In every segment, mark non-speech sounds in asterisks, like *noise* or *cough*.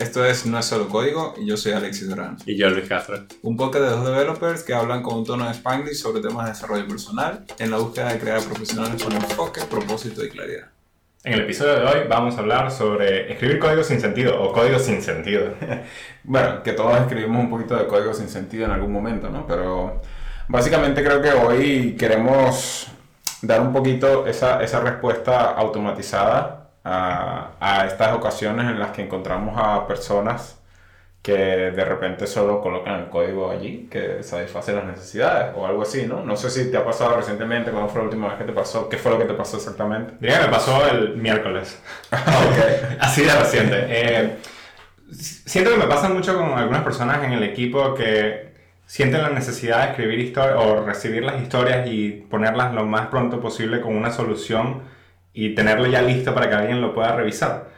Esto es No es solo código y yo soy Alexis Durán. Y yo Luis Castro. Un podcast de dos developers que hablan con un tono de Spanglish sobre temas de desarrollo personal en la búsqueda de crear profesionales con enfoque, propósito y claridad. En el episodio de hoy vamos a hablar sobre escribir código sin sentido o código sin sentido. *laughs* bueno, que todos escribimos un poquito de código sin sentido en algún momento, ¿no? Pero básicamente creo que hoy queremos dar un poquito esa, esa respuesta automatizada a, a, estas ocasiones en las que encontramos a personas que de repente solo colocan el código allí, que satisface las necesidades o algo así, ¿no? No sé si te ha pasado recientemente, cuando fue la última vez que te pasó, qué fue lo que te pasó exactamente. Diría me pasó el miércoles. *laughs* okay. *laughs* Así de reciente. Eh, siento que me pasa mucho con algunas personas en el equipo que sienten la necesidad de escribir historias o recibir las historias y ponerlas lo más pronto posible con una solución y tenerlo ya listo para que alguien lo pueda revisar.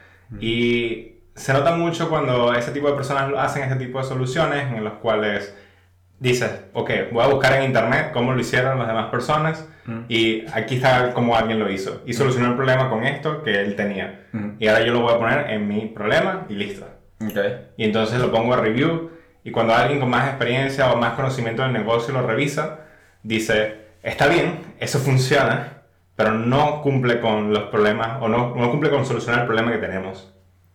Y se nota mucho cuando ese tipo de personas hacen este tipo de soluciones en los cuales dices, ok, voy a buscar en internet cómo lo hicieron las demás personas y aquí está cómo alguien lo hizo. Y solucionó el problema con esto que él tenía. Y ahora yo lo voy a poner en mi problema y listo. Okay. Y entonces lo pongo a review y cuando alguien con más experiencia o más conocimiento del negocio lo revisa, dice, está bien, eso funciona, pero no cumple con los problemas o no, no cumple con solucionar el problema que tenemos.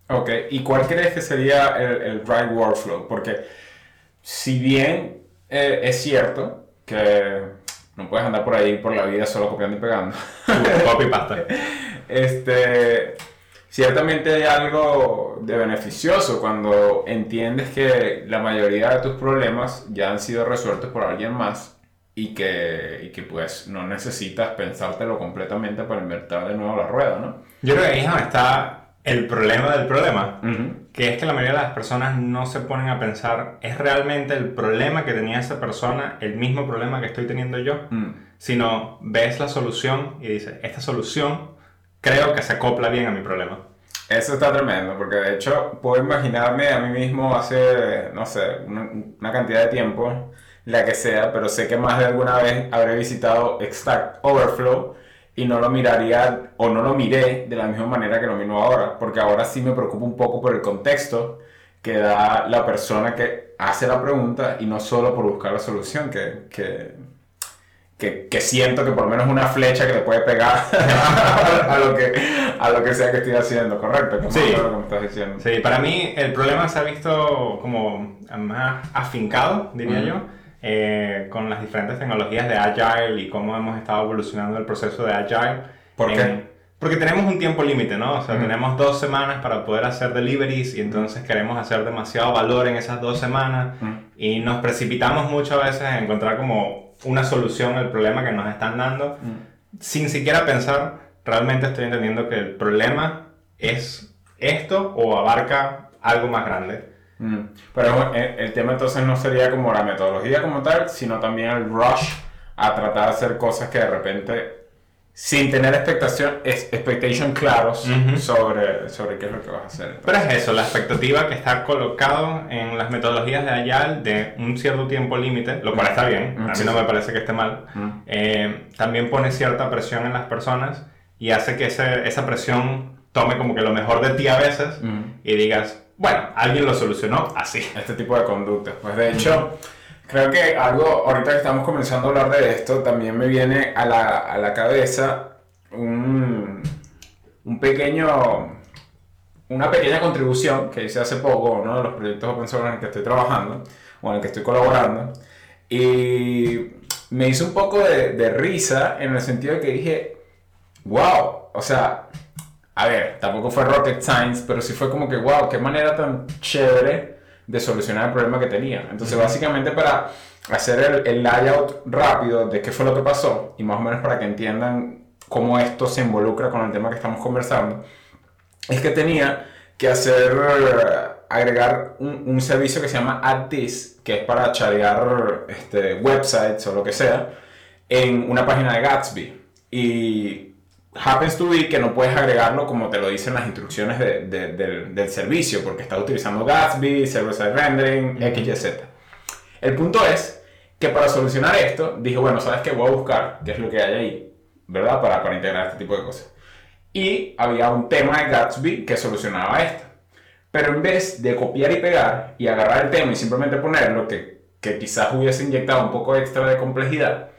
Ok, ¿y cuál crees que sería el, el right workflow? Porque si bien eh, es cierto que no puedes andar por ahí por la vida solo copiando y pegando. Copy *laughs* pasta. Este, ciertamente hay algo de beneficioso cuando entiendes que la mayoría de tus problemas ya han sido resueltos por alguien más y que, y que pues no necesitas pensártelo completamente para invertir de nuevo la rueda, ¿no? Yo creo que ahí está el problema del problema, que es que la mayoría de las personas no se ponen a pensar, ¿es realmente el problema que tenía esa persona el mismo problema que estoy teniendo yo? Mm. Sino ves la solución y dices, esta solución creo que se acopla bien a mi problema. Eso está tremendo, porque de hecho puedo imaginarme a mí mismo hace, no sé, una, una cantidad de tiempo la que sea, pero sé que más de alguna vez habré visitado Stack Overflow y no lo miraría o no lo miré de la misma manera que lo miro ahora, porque ahora sí me preocupa un poco por el contexto que da la persona que hace la pregunta y no solo por buscar la solución, que, que, que, que siento que por lo menos una flecha que le puede pegar *laughs* a, lo que, a lo que sea que estoy haciendo, ¿correcto? Como sí, que me estás diciendo. sí, para mí el problema se ha visto como más afincado, diría yo eh, con las diferentes tecnologías de Agile y cómo hemos estado evolucionando el proceso de Agile. ¿Por qué? Porque tenemos un tiempo límite, ¿no? O sea, tenemos dos semanas para poder hacer deliveries y entonces queremos hacer demasiado valor en esas dos semanas y nos precipitamos muchas veces en encontrar como una solución al problema que nos están dando sin siquiera pensar, realmente estoy entendiendo que el problema es esto o abarca algo más grande. Pero el, tema entonces no sería como la metodología como tal, sino también el rush a tratar de hacer cosas que de repente, sin tener expectación, expectation claros sobre, sobre qué es lo que vas a hacer. Pero es eso, la expectativa que está colocado en las metodologías de Agile de un cierto tiempo límite, lo cual está bien, a mí no me parece que esté mal, eh, también pone cierta presión en las personas y hace que ese, esa presión tome como que lo mejor de ti a veces y digas, bueno, alguien lo solucionó así. *laughs* Este tipo de conductas. Pues de hecho, creo que algo, ahorita que estamos comenzando a hablar de esto, también me viene a la, a la cabeza un, un pequeño una pequeña contribución que hice hace poco, uno de los proyectos open source en el que estoy trabajando, o en el que estoy colaborando, y me hizo un poco de, de risa en el sentido de que dije, wow, o sea, a ver, tampoco fue rocket science, pero sí fue como que, wow, qué manera tan chévere de solucionar el problema que tenía. Entonces, básicamente para hacer el, layout rápido de qué fue lo que pasó y más o menos para que entiendan cómo esto se involucra con el tema que estamos conversando, es que tenía que hacer, agregar un, servicio que se llama AddThis, que es para charear este, websites o lo que sea, en una página de Gatsby. Y happens to be que no puedes agregarlo como te lo dicen las instrucciones de, del, del, servicio, porque está utilizando Gatsby, server-side rendering, XYZ. El punto es que para solucionar esto, dije, bueno, ¿sabes qué? Voy a buscar qué es lo que hay ahí, ¿verdad? Para, para integrar este tipo de cosas. Y había un tema de Gatsby que solucionaba esto. Pero en vez de copiar y pegar y agarrar el tema y simplemente ponerlo, que, que quizás hubiese inyectado un poco extra de complejidad,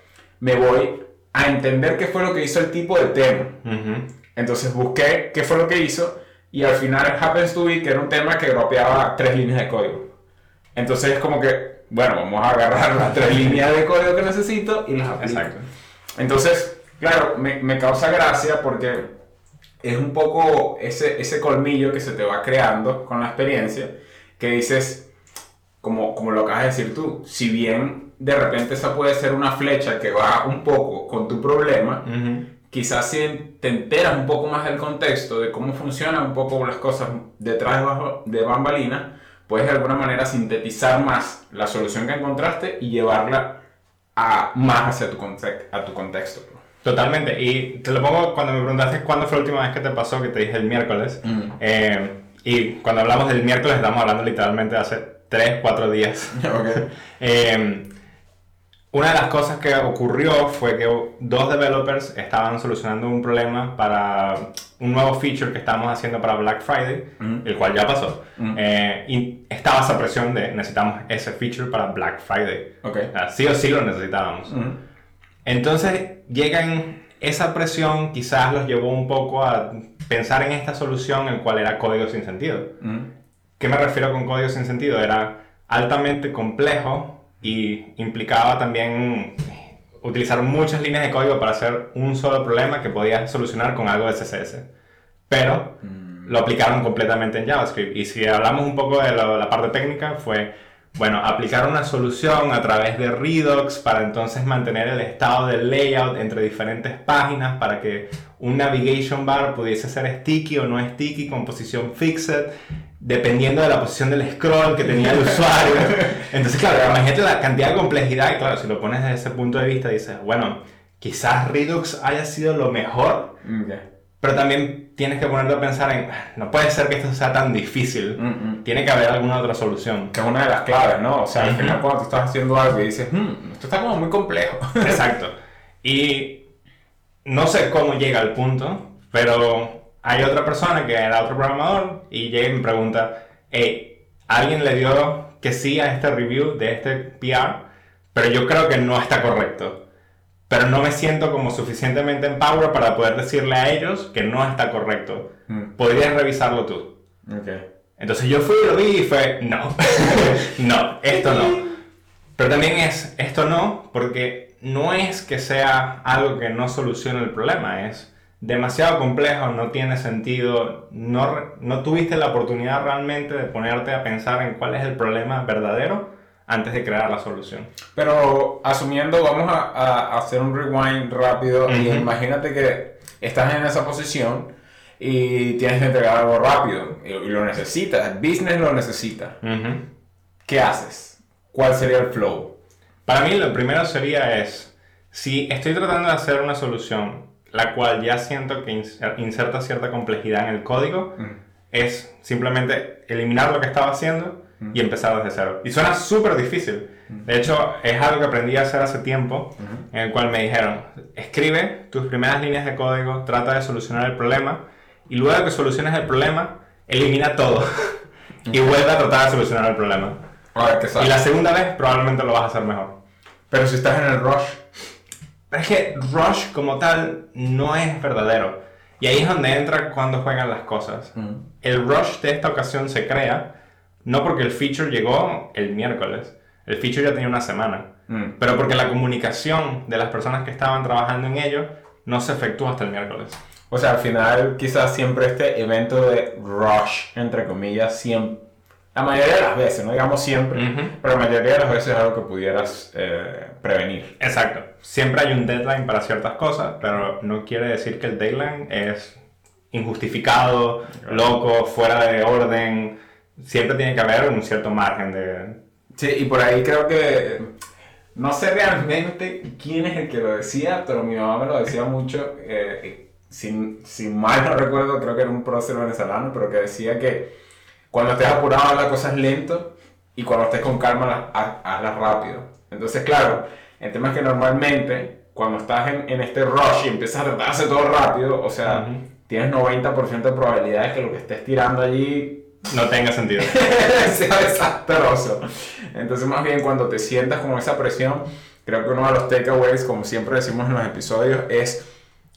me voy a entender qué fue lo que hizo el tipo de tema. Entonces busqué qué fue lo que hizo y al final happens to be que era un tema que dropeaba tres líneas de código. Entonces es como que, bueno, vamos a agarrar las tres líneas de código que necesito y las aplico. Exacto. Entonces, claro, me, me causa gracia porque es un poco ese, ese colmillo que se te va creando con la experiencia, que dices, como, como lo acabas de decir tú, si bien de repente esa puede ser una flecha que va un poco con tu problema, quizás si te enteras un poco más del contexto, de cómo funcionan un poco las cosas detrás de bambalina, puedes de alguna manera sintetizar más la solución que encontraste y llevarla a, más hacia tu, a tu contexto. Totalmente. Y te lo pongo cuando me preguntaste cuándo fue la última vez que te pasó, que te dije el miércoles. Mm. Eh, y cuando hablamos del miércoles estamos hablando literalmente de hace 3, 4 días. *laughs* Eh, una de las cosas que ocurrió fue que dos developers estaban solucionando un problema para un nuevo feature que estábamos haciendo para Black Friday, mm. el cual ya pasó. Mm. Eh, y estaba esa presión de necesitamos ese feature para Black Friday. Okay. sí o sí lo necesitábamos. Entonces llegan, esa presión quizás los llevó un poco a pensar en esta solución, el cual era código sin sentido. ¿Qué me refiero con código sin sentido? Era altamente complejo y implicaba también utilizar muchas líneas de código para hacer un solo problema que podías solucionar con algo de CSS. Pero mm. lo aplicaron completamente en JavaScript. Y si hablamos un poco de la parte técnica, fue bueno, aplicar una solución a través de Redux para entonces mantener el estado del layout entre diferentes páginas para que un navigation bar pudiese ser sticky o no sticky con posición fixed dependiendo de la posición del scroll que tenía el usuario. *laughs* Entonces, claro, imagínate la cantidad de complejidad y claro, si lo pones desde ese punto de vista dices, bueno, quizás Redux haya sido lo mejor. Pero también tienes que ponerte a pensar en, no puede ser que esto sea tan difícil, mm, mm. tiene que haber alguna otra solución. Que es una de las claves, ¿no? O sea, al final cuando tú estás haciendo algo y dices, hmm, esto está como muy complejo. Exacto. *laughs* Y no sé cómo llega al punto, pero hay otra persona que era otro programador y llega y me pregunta, hey, alguien le dio que sí a este review de este PR, pero yo creo que no está correcto pero no me siento como suficientemente en power para poder decirle a ellos que no está correcto. Mm. Podrías revisarlo tú. Okay. Entonces yo fui y lo vi y fue, no, *laughs* no, esto no. Pero también es, esto no, porque no es que sea algo que no solucione el problema, es demasiado complejo, no tiene sentido, no, no tuviste la oportunidad realmente de ponerte a pensar en cuál es el problema verdadero antes de crear la solución. Pero asumiendo, vamos a, hacer un rewind rápido y imagínate que estás en esa posición y tienes que entregar algo rápido y, lo necesitas, el business lo necesita. ¿Qué haces? ¿Cuál sería el flow? Para mí lo primero sería es, si estoy tratando de hacer una solución la cual ya siento que inserta cierta complejidad en el código, es simplemente eliminar lo que estaba haciendo y empezar desde cero. Y suena súper difícil. De hecho, es algo que aprendí a hacer hace tiempo, en el cual me dijeron, escribe tus primeras líneas de código, trata de solucionar el problema, y luego que soluciones el problema, elimina todo *laughs* y vuelve a tratar de solucionar el problema. y la segunda vez probablemente lo vas a hacer mejor. Pero si estás en el rush. Pero es que rush como tal no es verdadero. Y ahí es donde entra cuando juegan las cosas. El rush de esta ocasión se crea no porque el feature llegó el miércoles, el feature ya tenía una semana, mm. pero porque la comunicación de las personas que estaban trabajando en ello no se efectuó hasta el miércoles. O sea, al final quizás siempre este evento de rush, entre comillas, siempre, la mayoría de las veces, no digamos siempre, pero la mayoría de las veces es algo que pudieras eh, prevenir. Exacto. Siempre hay un deadline para ciertas cosas, pero no quiere decir que el deadline es injustificado, loco, fuera de orden siempre tiene que haber un cierto margen de... Sí, y por ahí creo que... No sé realmente quién es el que lo decía, pero mi mamá me lo decía mucho. Eh, sin, mal no recuerdo, creo que era un prócer venezolano, pero que decía que cuando estés apurado las cosas lento y cuando estés con calma hazlas rápido. Entonces, claro, el tema es que normalmente cuando estás en, en este rush y empiezas a hacer todo rápido, o sea, tienes 90% de probabilidades que lo que estés tirando allí no tenga sentido. *laughs* sea desastroso. Entonces, más bien, cuando te sientas con esa presión, creo que uno de los takeaways, como siempre decimos en los episodios, es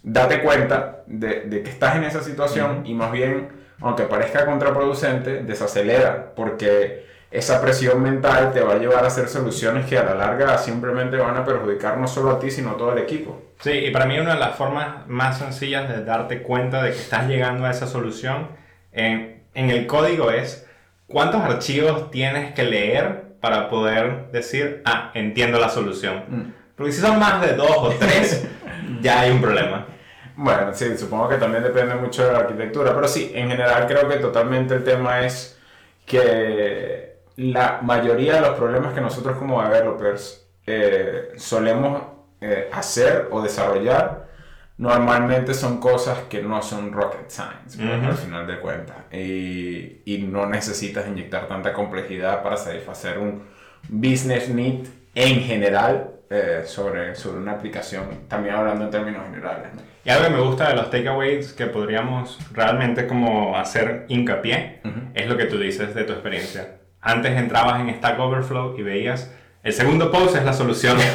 date cuenta de, de que estás en esa situación y más bien, aunque parezca contraproducente, desacelera, porque esa presión mental te va a llevar a hacer soluciones que a la larga simplemente van a perjudicar no solo a ti, sino a todo el equipo. Sí, y para mí una de las formas más sencillas de darte cuenta de que estás llegando a esa solución en, en el código es cuántos archivos tienes que leer para poder decir, ah, entiendo la solución. Mm. Porque si son más de dos o tres, *laughs* ya hay un problema. Bueno, sí, supongo que también depende mucho de la arquitectura, pero sí, en general creo que totalmente el tema es que la mayoría de los problemas que nosotros como developers eh, solemos eh, hacer o desarrollar normalmente son cosas que no son rocket science, pues, al final de cuentas. Y, y, no necesitas inyectar tanta complejidad para satisfacer un business need en general eh, sobre, sobre una aplicación, también hablando en términos generales. Y algo que me gusta de los takeaways que podríamos realmente como hacer hincapié es lo que tú dices de tu experiencia antes entrabas en Stack Overflow y veías el segundo post es la solución. *laughs*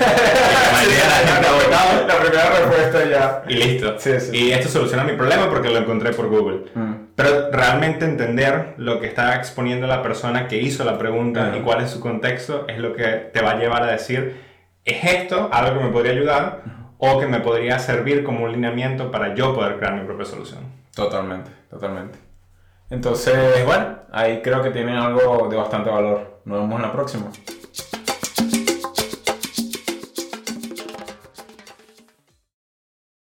la, primera respuesta ya. Y listo. Y esto soluciona mi problema porque lo encontré por Google. Mm. Pero realmente entender lo que está exponiendo la persona que hizo la pregunta y cuál es su contexto es lo que te va a llevar a decir, ¿es esto algo que me podría ayudar o que me podría servir como un lineamiento para yo poder crear mi propia solución? Totalmente, totalmente. Entonces, bueno, ahí creo que tienen algo de bastante valor. Nos vemos en la próxima.